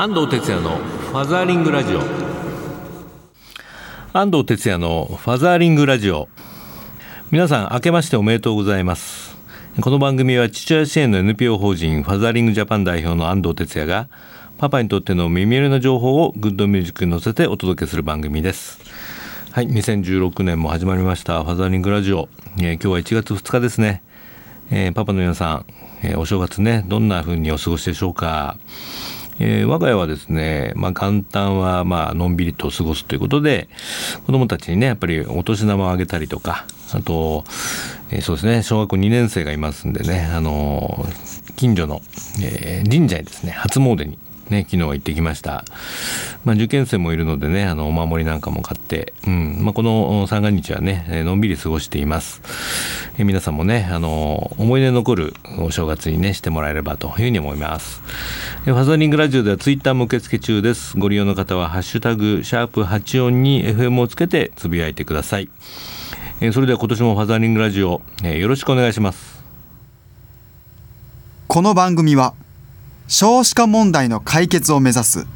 安藤哲也のファザーリングラジオ。安藤哲也のファザーリングラジオ。皆さん明けましておめでとうございます。この番組は父親支援の NPO 法人ファザーリングジャパン代表の安藤哲也がパパにとっての耳寄りな情報をグッドミュージックに乗せてお届けする番組です。はい2016年も始まりましたファザーリングラジオ、えー、今日は1月2日ですね、えー、パパの皆さん、えー、お正月ねどんな風にお過ごしでしょうか。えー、我が家はですね、まあ、元旦はまあのんびりと過ごすということで子どもたちにねやっぱりお年玉をあげたりとかあと、えー、そうですね小学校2年生がいますんでね、あのー、近所の、えー、神社にですね初詣にね、昨日は行ってきました。まあ、受験生もいるのでね、あの、お守りなんかも買って、うん、まあ、この三が日はね、のんびり過ごしています。え皆さんもね、あの、思い出残るお正月にね、してもらえればというふうに思います。ファザリングラジオではツイッターも受付中です。ご利用の方は、ハッシュタグ、シャープ84に FM をつけてつぶやいてください。えそれでは今年もファザリングラジオ、えよろしくお願いします。この番組は、少子化問題の解決を目指す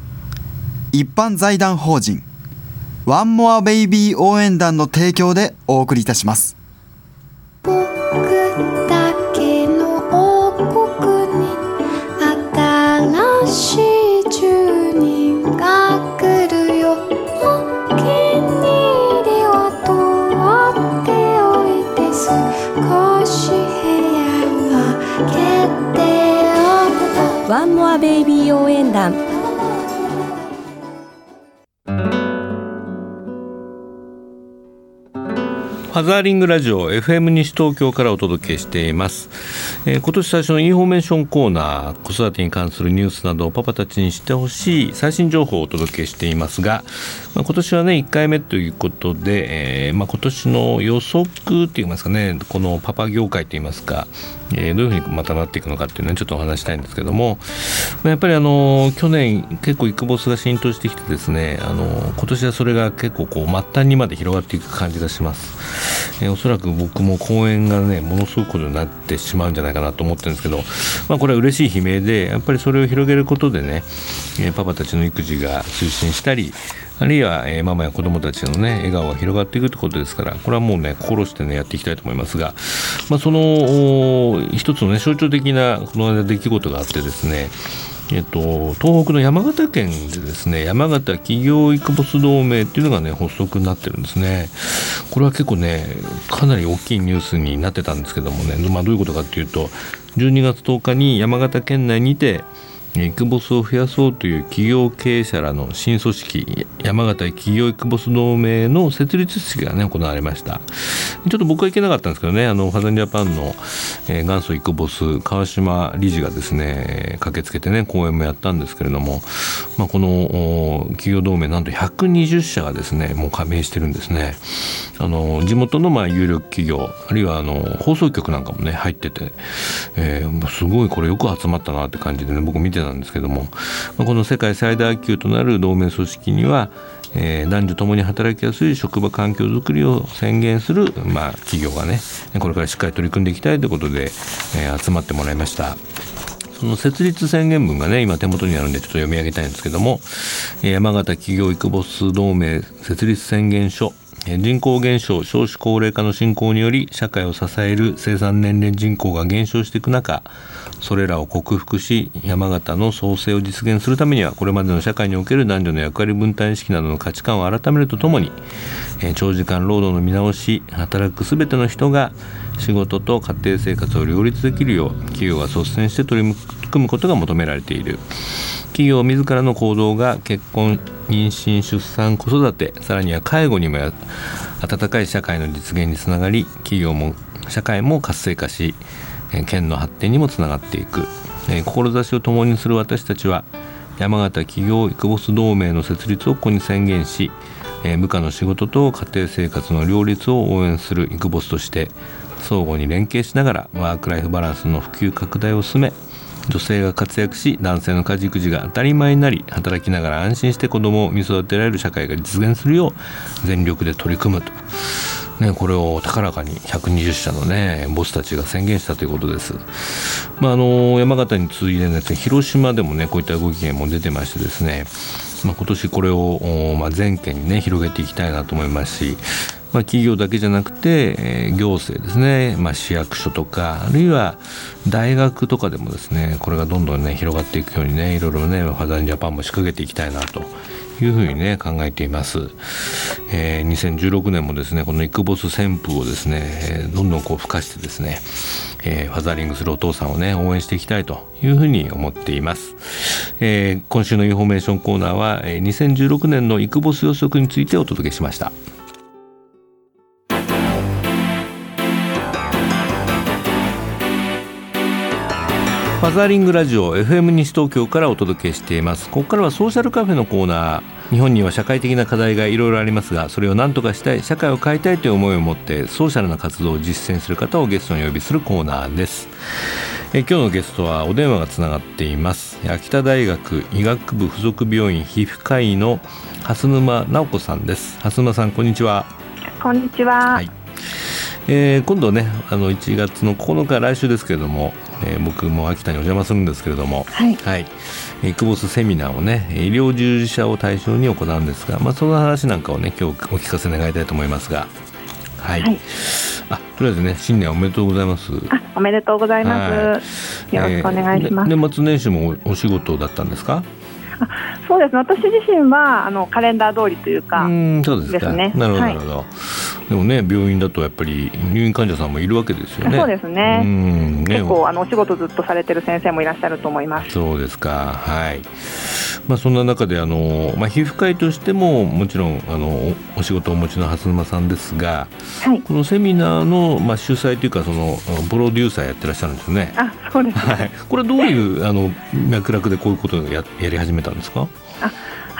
一般財団法人ワンモアベイビー応援団の提供でお送りいたします。ベイビー応援団ファザーリングラジオ FM 西東京からお届けしています、えー、今年最初のインフォメーションコーナー子育てに関するニュースなどをパパたちに知ってほしい最新情報をお届けしていますが、まあ、今年はね1回目ということで、えーまあ、今年の予測っていいますかねこのパパ業界といいますか、えー、どういうふうにまたなっていくのかっていうのはちょっとお話したいんですけどもやっぱりあの去年結構イクボスが浸透してきてですねあの今年はそれが結構こう末端にまで広がっていく感じがします。えー、おそらく僕も公演がねものすごくことになってしまうんじゃないかなと思ってるんですけど、まあ、これは嬉しい悲鳴でやっぱりそれを広げることでね、えー、パパたちの育児が推進したりあるいは、えー、ママや子供たちのね笑顔が広がっていくってことですからこれはもうね心してねやっていきたいと思いますが、まあ、その一つのね象徴的なこの間出来事があってですねえっと、東北の山形県でですね山形企業育没同盟っていうのがね発足になってるんですね。これは結構ねかなり大きいニュースになってたんですけどもね、まあ、どういうことかっていうと12月10日に山形県内にてイクボスを増やそうという企業経営者らの新組織山形企業イクボス同盟の設立式がね行われました。ちょっと僕は行けなかったんですけどねあのファザンジャパンの、えー、元祖イクボス川島理事がですね駆けつけてね講演もやったんですけれども、まあ、この企業同盟なんと120社がですねもう加盟してるんですね。あの地元のまあ有力企業あるいはあの放送局なんかもね入ってて、えー、すごいこれよく集まったなって感じでね僕見てなんですけども、この世界最大級となる同盟組織には、えー、男女ともに働きやすい職場環境づくりを宣言する、まあ、企業がねこれからしっかり取り組んでいきたいということで、えー、集まってもらいました。その設立宣言文がね今手元にあるんでちょっと読み上げたいんですけども山形企業育没同盟設立宣言書人口減少少子高齢化の進行により社会を支える生産年齢人口が減少していく中それらを克服し山形の創生を実現するためにはこれまでの社会における男女の役割分担意識などの価値観を改めるとともに長時間労働の見直し働く全ての人が仕事と家庭生活を両立できるよう企業が率先して取り組むことが求められている。企業自らの行動が結婚妊娠出産子育てさらには介護にも温かい社会の実現につながり企業も社会も活性化し県の発展にもつながっていく。志を共にする私たちは山形企業育ボス同盟の設立をここに宣言し部下の仕事と家庭生活の両立を応援する育ボスとして相互に連携しながらワーク・ライフ・バランスの普及拡大を進め女性が活躍し男性の家事育児が当たり前になり働きながら安心して子供を見育てられる社会が実現するよう全力で取り組むと。ね、これを高らかに120社の、ね、ボスたちが宣言したということです。まあ、あの山形に次いで、ね、広島でも、ね、こういった動きも出てましてですね、まあ、今年これを、まあ、全県に、ね、広げていきたいなと思いますし、まあ、企業だけじゃなくて、えー、行政ですね、まあ、市役所とかあるいは大学とかでもですねこれがどんどんね広がっていくようにねいろいろねファザンジャパンも仕掛けていきたいなというふうにね考えています、えー、2016年もですねこのイクボス旋風をですね、どんどんこう付加してですね、えー、ファザリングするお父さんをね応援していきたいというふうに思っています、えー、今週のインフォメーションコーナーは、え、2016年のイクボス予測についてお届けしました。ファザーリングラジオ FM 西東京からお届けしています。ここからはソーシャルカフェのコーナー日本には社会的な課題がいろいろありますがそれを何とかしたい社会を変えたいという思いを持ってソーシャルな活動を実践する方をゲストにお呼びするコーナーです。え今日のゲストはお電話がつながっています。秋田大学医学部附属病院皮膚科医の蓮沼直子さんです。蓮沼さんこんにちは。こんにちは、はい。えー、今度ねあの1月の9日来週ですけれどもえー、僕も秋田にお邪魔するんですけれども、はい、はい、イクボスセミナーをね医療従事者を対象に行うんですが、まあ、その話なんかをね今日お聞かせ願いたいと思いますが。はい、はい、あとりあえずね新年おめでとうございます。あおめでとうございます、よろしくお願いします、えー、年末年始もお仕事だったんですか？あそうですね。私自身はあのカレンダー通りというか。うんそうですか、ね、なるほどなるほど、はいでもね病院だとやっぱり入院患者さんもいるわけですよね。そうですね。うん、ね結構あのお仕事ずっとされてる先生もいらっしゃると思います。そうですか。はい。まあそんな中であのまあ皮膚科医としてももちろんあのお仕事をお持ちの蓮沼さんですが、はい、このセミナーのまあ主催というかそのプロデューサーやってらっしゃるんですよね。あ、そうです、はい。これはどういうあの脈絡でこういうことをややり始めたんですか？あ。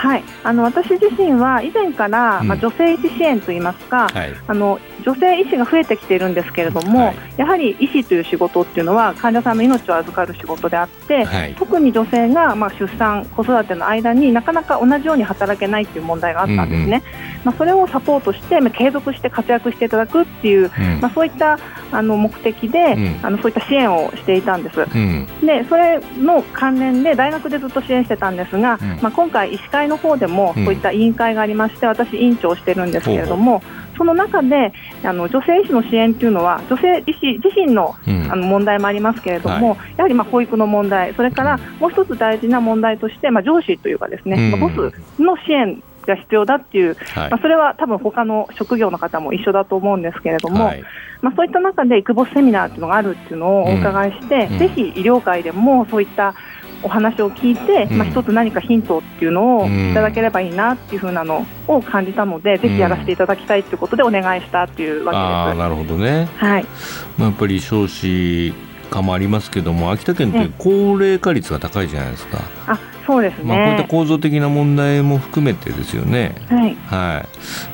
はい、あの私自身は以前から、まあ、女性医師支援といいますか、はい、あの女性医師が増えてきているんですけれども、はい、やはり医師という仕事っていうのは患者さんの命を預かる仕事であって、はい、特に女性が、まあ、出産、子育ての間になかなか同じように働けないという問題があったんですね、うんうん、まあ、それをサポートして、まあ、継続して活躍していただくっていう、うん、まあ、そういったあの目的で、うん、あのそういった支援をしていたんです、うん、でそれの関連で大学でずっと支援してたんですが、まあ、今回、医師会の方でもそういった委員会がありまして、私、委員長をしてるんですけれども、その中であの女性医師の支援というのは女性医師自身の,、あの問題もありますけれども、はい、やはりまあ保育の問題それからもう一つ大事な問題として、まあ、上司というかですね、まあ、ボスの支援が必要だっていう、はい、まあ、それは多分他の職業の方も一緒だと思うんですけれども、はい、まあ、そういった中でイクボスセミナーっていうのがあるっていうのをお伺いして、うん、ぜひ医療界でもそういったお話を聞いて、まあ、一つ何かヒントっていうのをいただければいいなっていうふうなのを感じたので、ぜひやらせていただきたいということでお願いしたっていうわけです。なるほどね、はい。まあ、やっぱり少子化もありますけども秋田県って高齢化率が高いじゃないですか。あそうですね、まあ、こういった構造的な問題も含めてですよね。はい、は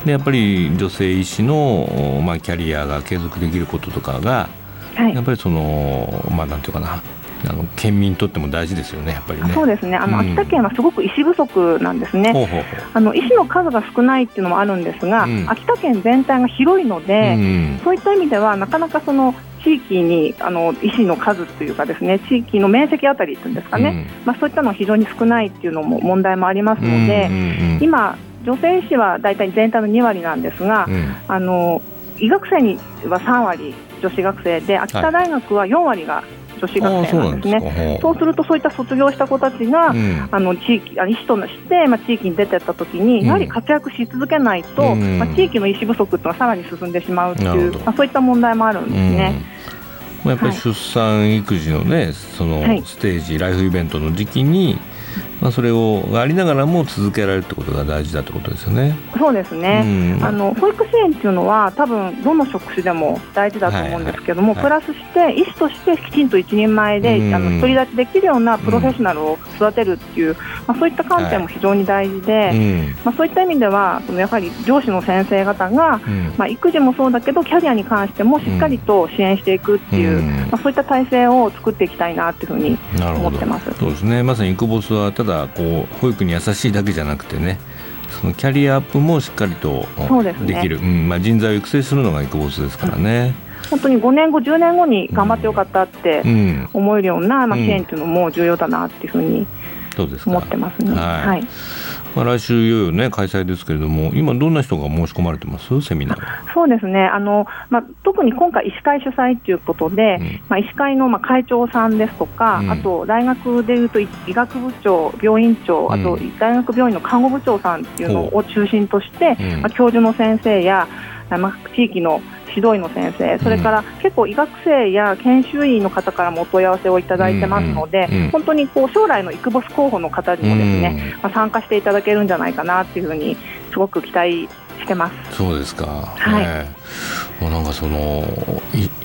い、でやっぱり女性医師の、まあ、キャリアが継続できることとかが、はい、やっぱりその、まあ、なんていうかなあの県民にとっても大事ですよね、やっぱりね。そうですね。あの、うん、秋田県はすごく医師不足なんですね。ほうほうほう。あの医師の数が少ないっていうのもあるんですが、うん、秋田県全体が広いので、うん、そういった意味ではなかなかその地域にあの医師の数というかですね地域の面積あたりというんですかね、まあ、そういったのは非常に少ないっていうのも問題もありますので、今、女性医師は大体全体の2割なんですが、あの医学生には3割女子学生で秋田大学は4割が女子学生なんですね。そうするとそういった卒業した子たちが、うん、あの地域あ医師として、まあ、地域に出てった時に、やはり活躍し続けないと、まあ、地域の医師不足というのはさらに進んでしまうという、まあ、そういった問題もあるんですね。まあ、やっぱり出産、育児のねそのステージ、ライフイベントの時期にまあ、それをありながらも続けられるってことが大事だってことですよね。そうですね、うん、あの保育支援っていうのは多分どの職種でも大事だと思うんですけども、はい。はい、プラスして医師としてきちんと一人前で、うん、あの独り立ちできるようなプロフェッショナルを育てるっていう、まあ、そういった観点も非常に大事で、はい、まあ、そういった意味ではそのやはり上司の先生方が、まあ、育児もそうだけどキャリアに関してもしっかりと支援していくっていう、まあ、そういった体制を作っていきたいなっていうふうに思ってます。そうですね。まさにイクボスはただこう保育に優しいだけじゃなくてねそのキャリアアップもしっかりとできる、ね、うんまあ、人材を育成するのがイクボスですからね。本当に5年後、10年後に頑張ってよかったって思えるような、まあ、支援というのも重要だなっていうふうに思ってますね。はい、はいまあ、来週いよいよね開催ですけれども今どんな人が申し込まれてます？セミナーそうですね。あの、まあ、特に今回医師会主催ということで、うん、まあ、医師会のまあ会長さんですとか、うん、あと大学でいうと医学部長病院長あと大学病院の看護部長さんっていうのを中心として、うん、まあ、教授の先生や、まあ、地域の指導医の先生、それから結構医学生や研修医の方からもお問い合わせをいただいてますので、本当にこう将来のイクボス候補の方にもですね、まあ、参加していただけるんじゃないかなっていうふうにすごく期待してます。そうですか。はい。もうなんかその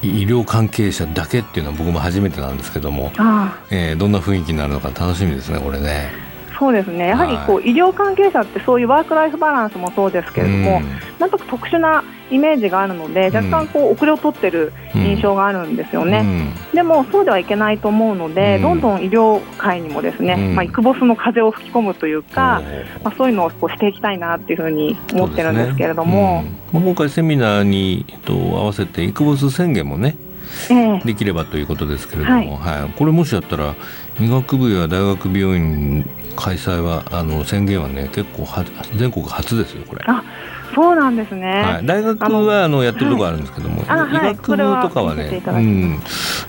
医療関係者だけっていうのは僕も初めてなんですけども、あえー、どんな雰囲気になるのか楽しみですねこれね。そうですね。やはりこう、はい、医療関係者ってそういうワーク・ライフ・バランスもそうですけれども、うん、なんとか特殊なイメージがあるので若干こう遅れを取ってる印象があるんですよね、うん、でもそうではいけないと思うので、うん、どんどん医療界にもですね、まあ、イクボスの風を吹き込むというか、まあ、そういうのをこうしていきたいなっていうふうに思ってるんですけれども、ね、今回セミナーにと合わせてイクボス宣言もねえー、できればということですけれども、はい、はい、これもしやったら医学部や大学病院開催はあの宣言はね結構は全国初ですよこれ。あそうなんですね、はい、大学はあのやってるところあるんですけども、はい、医学部とかはね、はうん、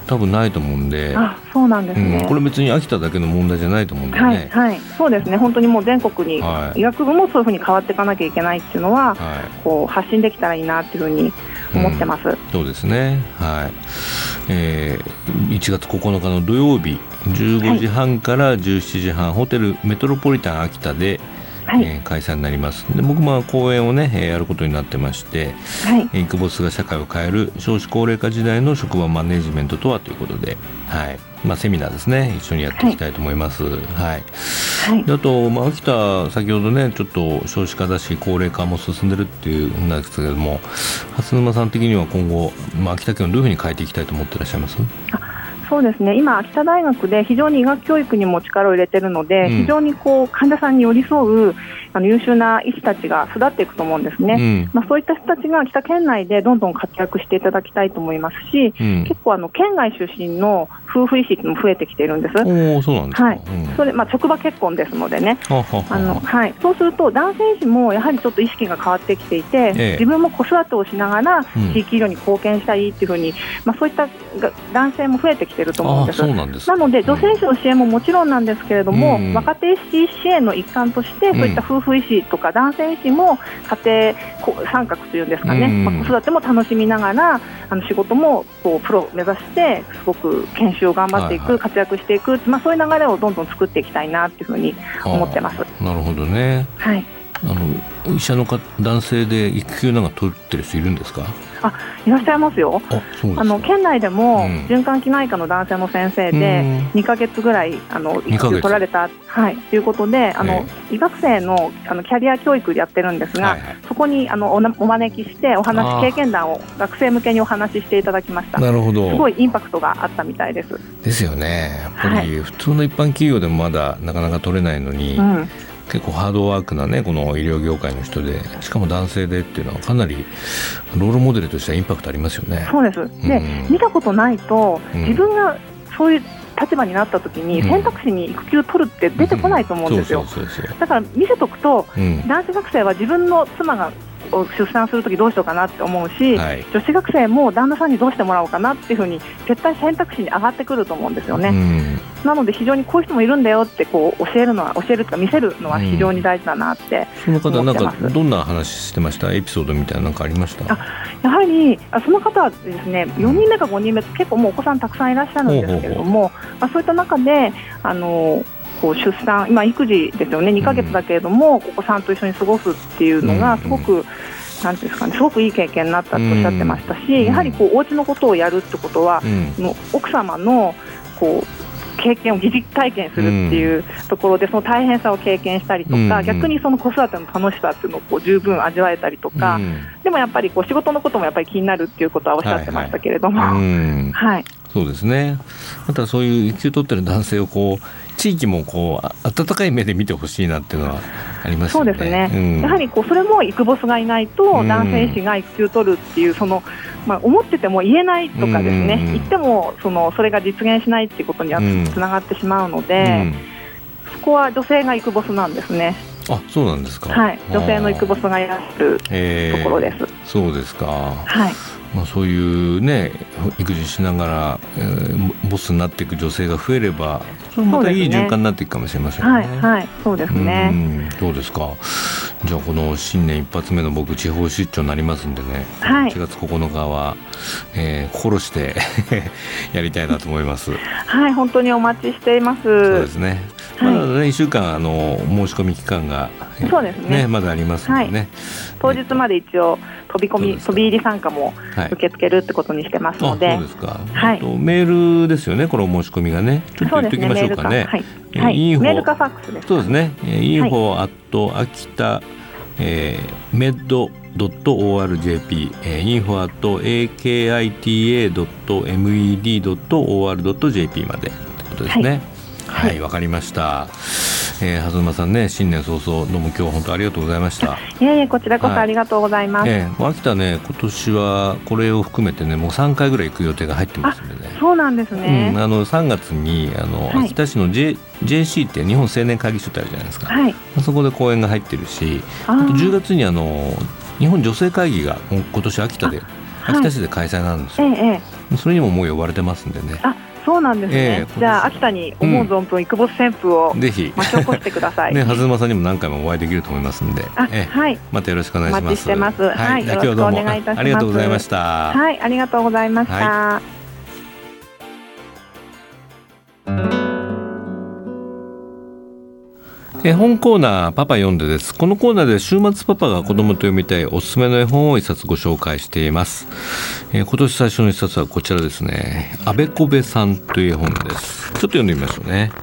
多分ないと思うんで。あそうなんですね、うん、これ別に秋田だけの問題じゃないと思うんでね、はい、はい、そうですね。本当にもう全国に、医学部もそういうふうに変わっていかなきゃいけないっていうのは、はい、こう発信できたらいいなっていうふうに思ってます、うん、そうですね。はい、えー、1月9日の土曜日15時半から17時半、ホテルメトロポリタン秋田ではい、えー、開催になります。で僕も講演をね、えー、やることになってまして、はい、インクボスが社会を変える少子高齢化時代の職場マネジメントとはということで、はい。まあ、セミナーですね。一緒にやっていきたいと思います。はい、はい。あと、まあ、秋田先ほどねちょっと少子化だし高齢化も進んでるっていうんですけれども蓮沼さん的には今後、まあ、秋田県をどういうふうに変えていきたいと思っていらっしゃいます？そうですね。今、秋田大学で非常に医学教育にも力を入れているので、うん、非常にこう患者さんに寄り添うあの優秀な医師たちが育っていくと思うんですね、うん、まあ、そういった人たちが北県内でどんどん活躍していただきたいと思いますし、うん、結構あの県外出身の夫婦医師も増えてきているんです。おそうなんですはい、それまあ職場結婚ですのでね。あのはい。そうすると男性医師もやはりちょっと意識が変わってきていて、ええ、自分も子育てをしながら地域医療に貢献したいっていうふうに、まあそういった男性も増えてきていると思うんです。なので女性医師の支援ももちろんなんですけれども、うん、若手医師支援の一環としてそういった夫婦医師とか男性医師も家庭参画というんですかね、うん、まあ、子育ても楽しみながらあの仕事もこうプロを目指してすごく研修を頑張っていく、はいはい、活躍していく、まあ、そういう流れをどんどん作っていきたいなというふうに思ってます。なるほどね、はい、あの医者のか男性で育休なんか取ってる人いるんですか？あいらっしゃいますよ。あの県内でも循環器内科の男性の先生で2か月ぐらいあの育休取られた、はい、ということであの、医学生のあのキャリア教育でやってるんですが、はいはい、そこにあのおお招きしてお話経験談を学生向けにお話ししていただきました。なるほど。すごいインパクトがあったみたいです。ですよね。やっぱり普通の一般企業でもまだなかなか取れないのに、うん結構ハードワークなねこの医療業界の人でしかも男性でっていうのはかなりロールモデルとしてはインパクトありますよね。そうです、で、うん、見たことないと自分がそういう立場になった時に選択肢に育休取るって出てこないと思うんですよ。だから見せとくと、男子学生は自分の妻がを出産するときどうしようかなって思うし、はい、女子学生も旦那さんにどうしてもらおうかなっていうふうに絶対選択肢に上がってくると思うんですよね。なので非常にこういう人もいるんだよってこう教えるのは教えるとか見せるのは非常に大事だなってその方なんかどんな話してました？エピソードみたいななんかありました？あやはりあその方はですね4人目か5人目結構もうお子さんたくさんいらっしゃるんですけれども、まあ、そういった中であのこう出産、今、育児ですよね、2ヶ月だけれども、お子さんと一緒に過ごすっていうのが、すごく、なんですかね、すごくいい経験になったとおっしゃってましたし、やはりこうお家のことをやるってことは、の奥様のこう経験を疑似体験するっていうところで、その大変さを経験したりとか、逆にその子育ての楽しさっていうのをこう十分味わえたりとか、でもやっぱりこう仕事のこともやっぱり気になるっていうことはおっしゃってましたけれども。はい、そうですね。またそういう育休取ってる男性をこう地域もこう温かい目で見てほしいなっていうのはあります、ね、そうですね、うん、やはりこうそれも育ボスがいないと男性医師が育休取るっていうその、まあ、思ってても言えないとかですね、うん。うん、言ってもそのそれが実現しないっていうことにはつながってしまうので、そこは女性が育ボスなんですね。あそうなんですか、はい、女性の育ボスがいらっしゃるところです。そうですか、はい。まあ、そういうね育児しながら、えー、ボスになっていく女性が増えればそれまたいい循環になっていくかもしれませんね。はい、はい、そうですね。どうですか？じゃあこの新年一発目の僕地方出張になりますんでね、はい、1月9日は、えー、心して やりたいなと思います。はい、本当にお待ちしています。そうですね。まだね、1週間あの申し込み期間が、そうですね、ね、まだありますのでね、はい、当日まで一応飛び込み飛び入り参加も受け付けるってことにしてますので、はい、そうですか、はい、メールですよねこの申し込みがね。ちょっと言っておきましょうかね。はい、はい、インフォメールかファックスです、そうですね。 info at 秋田、えー、 med .orjp、えー、info at akita.med.or.jp までということですね。はい、わ、はい、かりました。えー、蓮沼さんね新年早々どうも今日は本当ありがとうございました。いやいやこちらこそありがとうございます、はい、えー、秋田ね今年はこれを含めてねもう3回ぐらい行く予定が入ってますんでね。そうなんですね、うん、あの3月にあの、はい、秋田市の、J、JC って日本青年会議所ってあるじゃないですか、はい、そこで講演が入ってるしあと10月にあの日本女性会議が今年秋田で秋田市で開催なんですよ、ええ、それにももう呼ばれてますんでね。あそうなんですね、えー、じゃあ秋田に思う存分、育ボス旋風をぜひ巻き起こしてください。ね、はずまさんにも何回もお会いできると思いますんで、えー、はい、またよろしくお願いします。してます。はい、よろしくお願いいたします。ありがとうございました。はい、ありがとうございました。はい絵本コーナーパパ読んでです。このコーナーで週末パパが子供と読みたいおすすめの絵本を一冊ご紹介しています、えー、今年最初の一冊はこちらですね。あべこべさんという絵本です。ちょっと読んでみましょうね。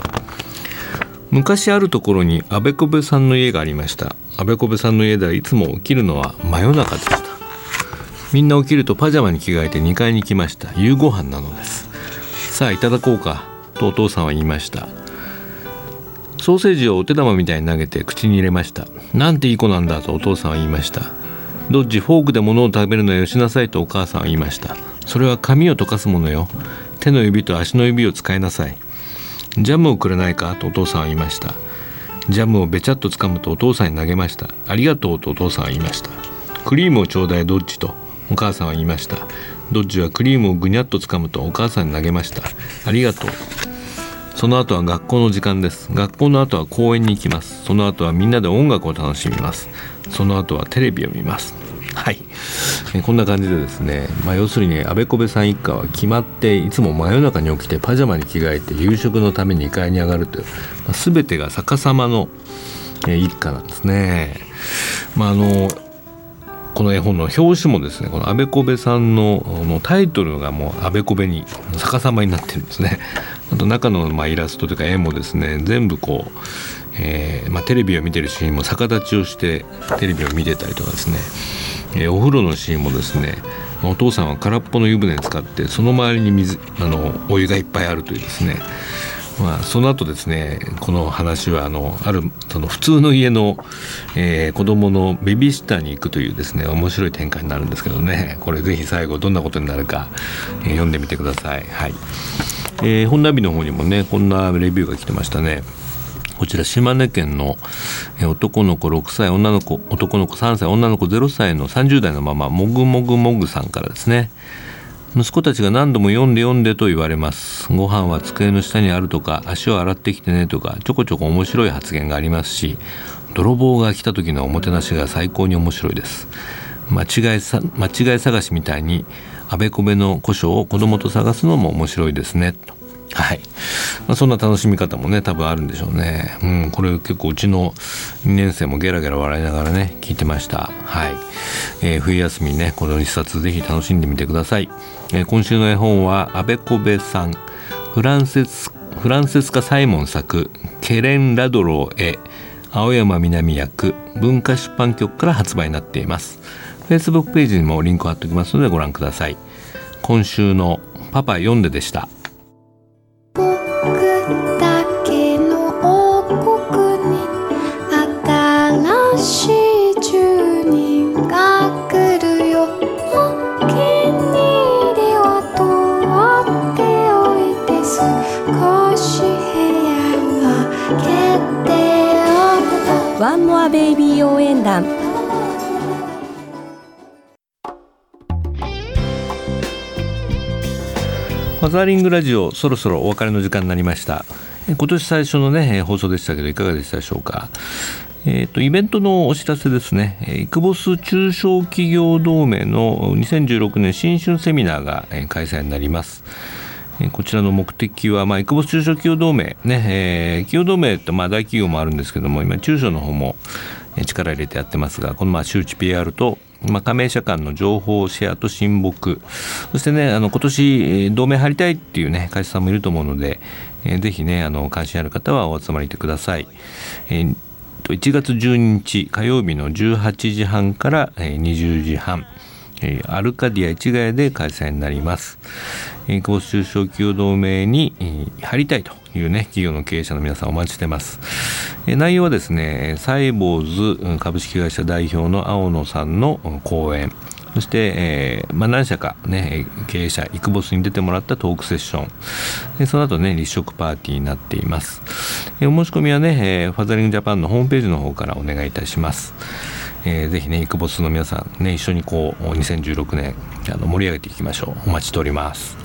昔あるところにあべこべさんの家がありました。あべこべさんの家ではいつも起きるのは真夜中でした。みんな起きるとパジャマに着替えて2階に来ました。夕ご飯なのです。さあいただこうかとお父さんは言いました。ソーセージをお手玉みたいに投げて口に入れました。なんていい子なんだとお父さんは言いました。ドッジフォークで物を食べるのはよしなさいとお母さんは言いました。それは髪を溶かすものよ。手の指と足の指を使いなさい。ジャムをくれないかとお父さんは言いました。ジャムをべちゃっと掴むとお父さんに投げました。ありがとうとお父さんは言いました。クリームをちょうだいドッジとお母さんは言いました。ドッジはクリームをぐにゃっと掴むとお母さんに投げました。ありがとう。その後は学校の時間です。学校の後は公園に行きます。その後はみんなで音楽を楽しみます。その後はテレビを見ます。はい、えこんな感じでですね、まあ、要するにあべこべさん一家は決まっていつも真夜中に起きてパジャマに着替えて夕食のために2階に上がるという、まあ、全てが逆さまの、え一家なんですね。まあ、あのこの絵本の表紙もですねこのあべこべさんののタイトルがもうあべこべに逆さまになってるんですね。あと中のまあイラストというか絵もですね全部こう、えーまあ、テレビを見てるシーンも逆立ちをしてテレビを見てたりとかですね、えー、お風呂のシーンもですねお父さんは空っぽの湯船に使ってその周りに水あのお湯がいっぱいあるというですね。まあ、その後ですねこの話はあのあるその普通の家の、えー、子供のベビーシッターに行くというですね面白い展開になるんですけどね。これぜひ最後どんなことになるか、えー、読んでみてください。はい。えー、本ナビの方にもねこんなレビューが来てましたね。こちら島根県の男の子6歳女の子男の子3歳女の子0歳の30代のままもぐもぐもぐさんからですね。息子たちが何度も読んで読んでと言われます。ご飯は机の下にあるとか足を洗ってきてねとかちょこちょこ面白い発言がありますし泥棒が来た時のおもてなしが最高に面白いです。間違いさ間違い探しみたいにあべこべの古書を子供と探すのも面白いですね。とはい、まあ、そんな楽しみ方もね多分あるんでしょうね。うんこれ結構うちの2年生もゲラゲラ笑いながらね聞いてました。はい、えー、冬休みねこの一冊ぜひ楽しんでみてください、えー、今週の絵本はあべこべさんフランセスフランセスカ・サイモン作ケレン・ラドローへ青山南役文化出版局から発売になっています。Facebook ページにもリンク貼っておきますのでご覧ください。今週の「パパ読んで」でした。ワンモアベイビー応援団。ファザーリングラジオそろそろお別れの時間になりました。今年最初のね放送でしたけどいかがでしたでしょうか？えーと、イベントのお知らせですね、イクボス中小企業同盟の2016年新春セミナーが開催になります。こちらの目的は、まあ、イクボス中小企業同盟、ねえー、企業同盟ってまあ大企業もあるんですけども、今、中小の方も力入れてやってますが、このまあ周知 PR と、まあ、加盟者間の情報シェアと親睦、そしてね、あの今年同盟入りたいっていうね、会社さんもいると思うので、えー、ぜひね、あの関心ある方はお集まりてください。えー1月12日火曜日の18時半から20時半アルカディア市ヶ谷で開催になります。久保中小企業同盟に入りたいというね企業の経営者の皆さんお待ちしてます。内容はですねサイボーズ株式会社代表の青野さんの講演そして、えーまあ、何社か、ね、経営者、イクボスに出てもらったトークセッション、でその後ね、立食パーティーになっています。お申し込みはね、えー、ファザリングジャパンのホームページの方からお願いいたします。えー、ぜひね、イクボスの皆さん、ね、一緒にこう、2016年、あの盛り上げていきましょう。お待ちしております。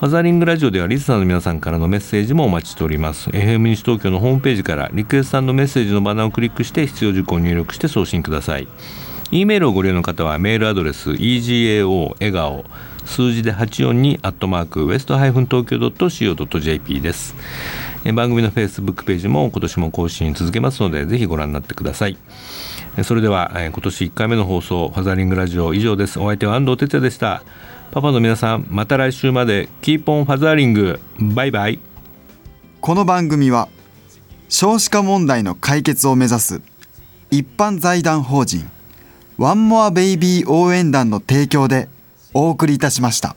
ファザリングラジオではリスナーの皆さんからのメッセージもお待ちしております。FM 西東京のホームページからリクエストさんのメッセージのバナーをクリックして必要事項を入力して送信ください。E メールをご利用の方はメールアドレス egao 笑顔数字で842アットマークウエストハイフン東京 .co.jp です番組のフェイスブックページも今年も更新続けますのでぜひご覧になってくださいそれでは今年1回目の放送ファザリングラジオ以上ですお相手は安藤哲也でしたパパの皆さんまた来週までキーポンファザーリングバイバイこの番組は少子化問題の解決を目指す一般財団法人ワンモアベイビー応援団の提供でお送りいたしました。